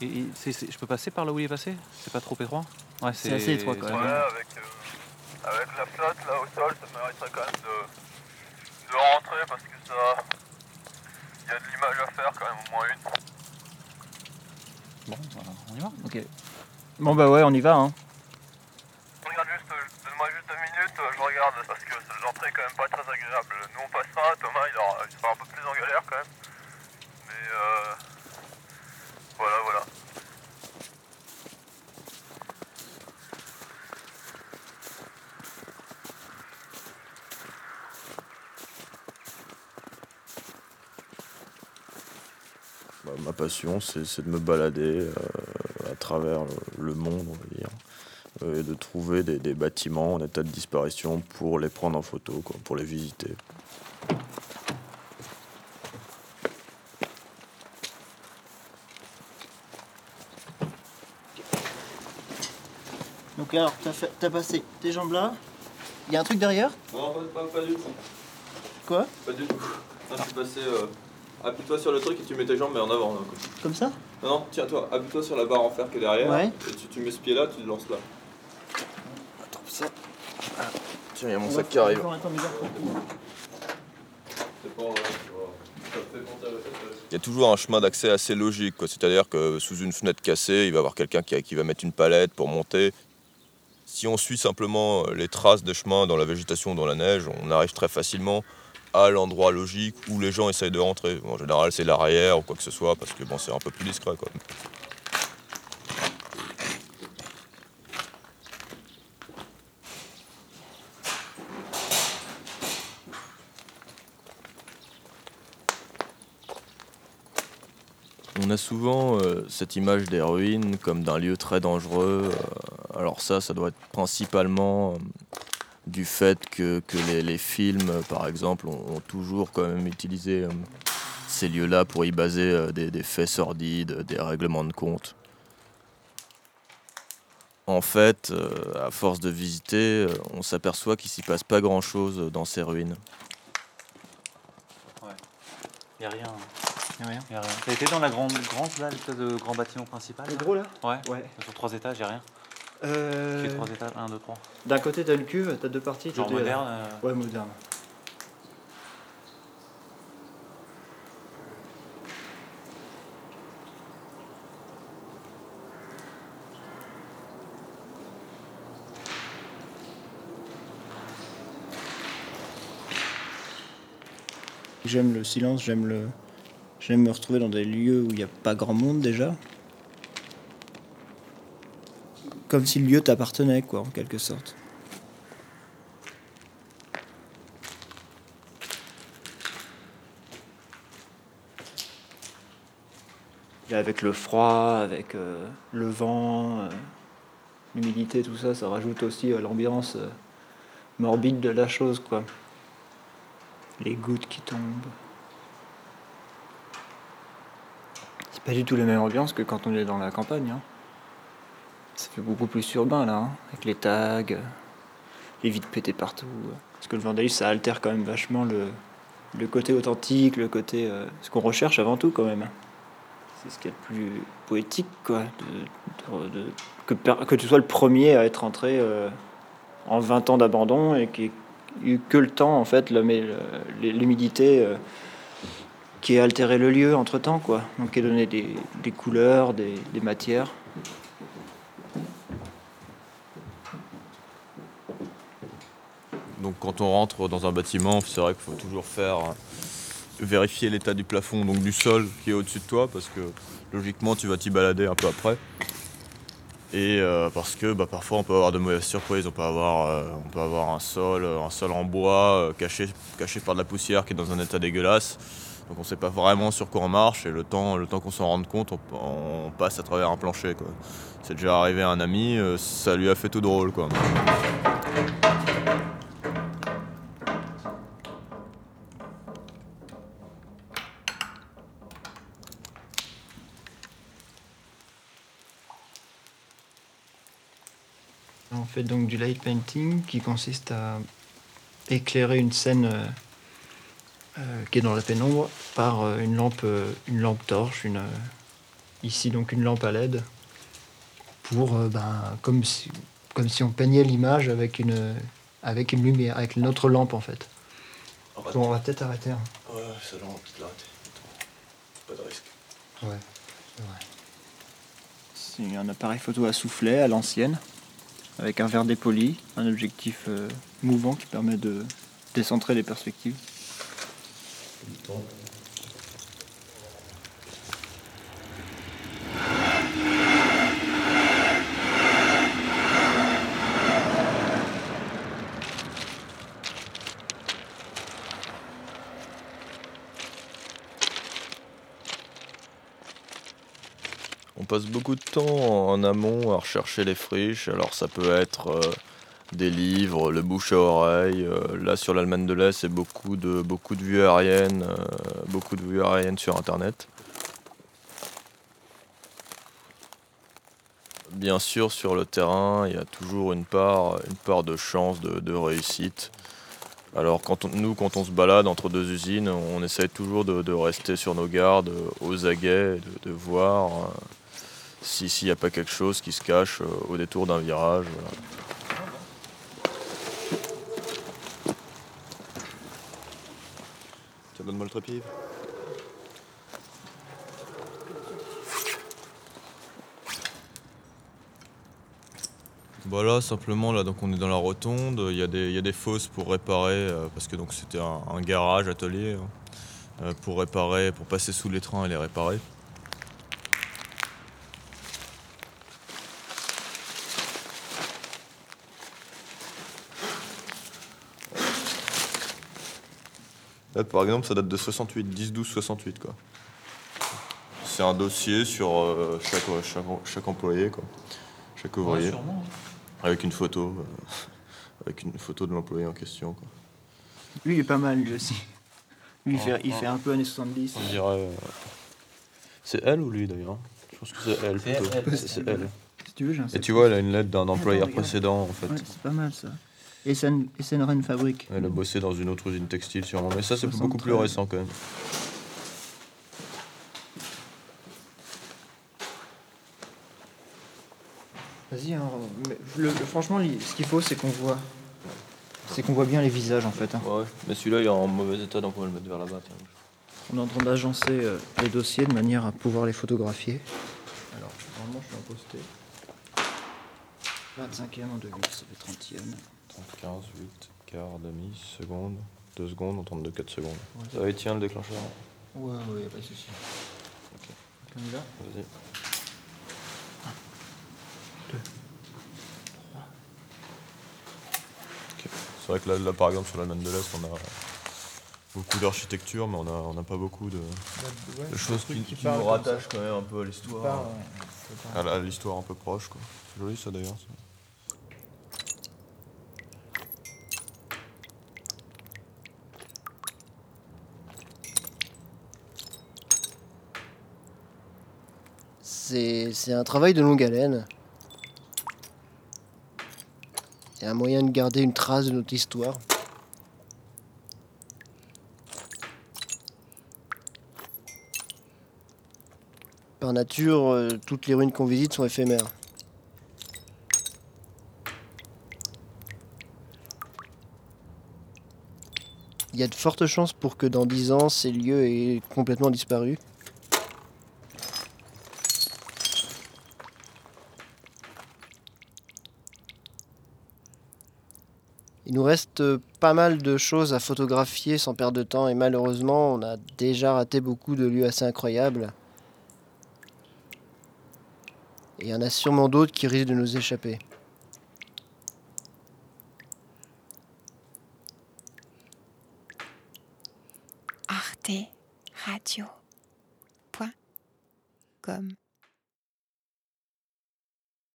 Et, et je peux passer par là où il est passé? C'est pas trop étroit? Ouais, C'est assez étroit, Ouais, bien. avec, euh, avec la flotte là au sol, ça mériterait quand même de, de rentrer parce que ça. Il y a de l'image à faire quand même, au moins une. Bon, voilà, on y va. Ok. Bon bah ouais, on y va. Hein. Regarde juste, euh, donne-moi juste deux minutes, euh, je regarde parce que l'entrée est quand même pas très agréable. Nous on passera, Thomas il, aura, il sera un peu plus en galère quand même. Mais euh, voilà, voilà. Bah, ma passion, c'est de me balader euh, à travers le, le monde, on va dire, euh, et de trouver des, des bâtiments en état de disparition pour les prendre en photo, quoi, pour les visiter. Donc alors, t'as fait- t'as passé tes jambes là. Il y a un truc derrière? Non, pas, du tout. Quoi? Pas du tout. je suis passé. Appuie-toi sur le truc et tu mets tes jambes mais en avant. Comme ça? Non, non, tiens-toi, appuie-toi sur la barre en fer qui est derrière. Ouais. Et tu, tu mets ce pied là, tu le lances là. Attends, ça. Tiens, il y a mon sac qui arrive. Il y a toujours un chemin d'accès assez logique, quoi. c'est-à-dire que sous une fenêtre cassée, il va y avoir quelqu'un qui, qui va mettre une palette pour monter. Si on suit simplement les traces des chemins dans la végétation, dans la neige, on arrive très facilement à l'endroit logique où les gens essayent de rentrer. En général, c'est l'arrière ou quoi que ce soit, parce que bon, c'est un peu plus discret. On a souvent euh, cette image des ruines comme d'un lieu très dangereux. Euh, alors ça, ça doit être principalement euh, du fait que, que les, les films, euh, par exemple, ont, ont toujours quand même utilisé euh, ces lieux-là pour y baser euh, des, des faits sordides, des règlements de compte. En fait, euh, à force de visiter, euh, on s'aperçoit qu'il s'y passe pas grand-chose dans ces ruines. Y a rien. Y a rien. Y a rien. T'as été dans la grande, grande là, l'espèce de grand bâtiment principal Le gros là? Ouais. Ouais. Sur trois étages, y a rien. Euh, J'ai trois étages, un, deux, trois. D'un côté t'as le cuve, t'as deux parties. Genre moderne. euh, Ouais, moderne. J'aime le silence, j'aime le. J'aime me retrouver dans des lieux où il n'y a pas grand monde déjà. Comme si le lieu t'appartenait, quoi, en quelque sorte. Avec le froid, avec euh, le vent, euh, l'humidité, tout ça, ça rajoute aussi à l'ambiance euh, morbide de la chose, quoi. Les gouttes qui tombent. C'est pas du tout la même ambiance que quand on est dans la campagne. hein. Ça fait beaucoup plus urbain là, hein, avec les tags, euh, les vides pétées partout. euh. Parce que le vandalisme, ça altère quand même vachement le, le côté authentique, le côté. euh, ce qu'on recherche avant tout quand même. hein. C'est ce qui est le plus poétique, quoi. que, que tu sois le premier à être entré en 20 ans d'abandon et ait eu que le temps, en fait, l'humidité qui ait altéré le lieu entre temps, quoi. Donc qui a donné des, des couleurs, des, des matières. Donc quand on rentre dans un bâtiment, c'est vrai qu'il faut toujours faire euh, vérifier l'état du plafond, donc du sol qui est au-dessus de toi, parce que logiquement tu vas t'y balader un peu après. Et euh, parce que bah, parfois on peut avoir de mauvaises surprises, on peut avoir, euh, on peut avoir un sol, un sol en bois caché, caché par de la poussière qui est dans un état dégueulasse. Donc on ne sait pas vraiment sur quoi on marche et le temps, le temps qu'on s'en rende compte, on, on passe à travers un plancher. C'est déjà arrivé à un ami, ça lui a fait tout drôle. quoi. On fait donc du light painting qui consiste à éclairer une scène euh, euh, qui est dans la pénombre par euh, une lampe, euh, une lampe torche, une, euh, ici donc une lampe à LED pour euh, ben, comme si comme si on peignait l'image avec une avec une lumière, avec notre lampe en fait. Bon, on va peut-être arrêter. hein. Ouais, ça va, on va peut-être l'arrêter. Pas de risque. Ouais, c'est vrai. C'est un appareil photo à soufflet à l'ancienne, avec un verre dépoli, un objectif euh, mouvant qui permet de décentrer les perspectives. Passe beaucoup de temps en amont à rechercher les friches. Alors ça peut être euh, des livres, le bouche à oreille. euh, là sur l'Allemagne de l'Est, c'est beaucoup de, beaucoup de vues aériennes, euh, beaucoup de vues aériennes sur Internet. Bien sûr, sur le terrain, il y a toujours une part, une part de chance, de réussite. Alors quand nous, quand on se balade entre deux usines, on essaye toujours de, rester sur nos gardes, euh, aux aguets, de, voir. euh, si- s'il n'y a pas quelque chose qui se cache euh, au détour d'un virage. voilà. Le trépied. Voilà, simplement là, donc on est dans la rotonde. Il y a des, il y a des fosses pour réparer, euh, parce que donc c'était un, un garage, atelier, hein, euh, pour réparer, pour passer sous les trains et les réparer. Là, par exemple, ça date de 68, 10, 12, 68, quoi. C'est un dossier sur euh, chaque, chaque, chaque employé, quoi. Chaque ouvrier. Avec une photo. euh, avec une photo de l'employé en question, quoi. Lui, il est pas mal, lui aussi. Lui, il, fait, il fait un peu années 70. On dirait. euh, C'est elle ou lui d'ailleurs Je pense que c'est elle plutôt. C'est elle. Si tu veux, j'ai un Et tu vois, elle a une lettre d'un employeur regarde. précédent en fait. Ouais, c'est pas mal ça. Essen, Essenren Fabrique. Elle a bossé dans une autre usine textile sûrement. Mais ça, c'est 73. beaucoup plus récent quand même. Vas-y, hein, mais le- le- franchement, ce qu'il faut, c'est qu'on voit. C'est qu'on voit bien les visages en fait. hein. Ouais, mais celui-là il est en mauvais état donc on va le mettre vers là-bas. On est en train d'agencer euh, les dossiers de manière à pouvoir les photographier. Alors, normalement, je suis en posté. 25e en 2 ça fait 30e. 30, 15, 8, quart, demi, seconde, 2 secondes, on tente de 4 secondes. Ouais. Ça va, tiens le déclencheur. Ouais, ouais, pas de souci. Ok. On y va? Vas-y. C'est vrai que là, là, par exemple sur l'Allemagne de l'Est on a beaucoup d'architecture mais on n'a on a pas beaucoup de, de choses qui, qui nous rattachent quand même un peu à l'histoire. À la- à l'histoire un peu proche quoi. C'est joli ça d'ailleurs. c'est un travail de longue haleine. C'est un moyen de garder une trace de notre histoire. Par nature, euh, toutes les ruines qu'on visite sont éphémères. Il y a de fortes chances pour que dans 10 ans, ces lieux aient complètement disparu. Il nous reste euh, pas mal de choses à photographier sans perdre de temps et malheureusement on a déjà raté beaucoup de lieux assez incroyables. Et il y en a sûrement d'autres qui risquent de nous échapper. Arte Radio.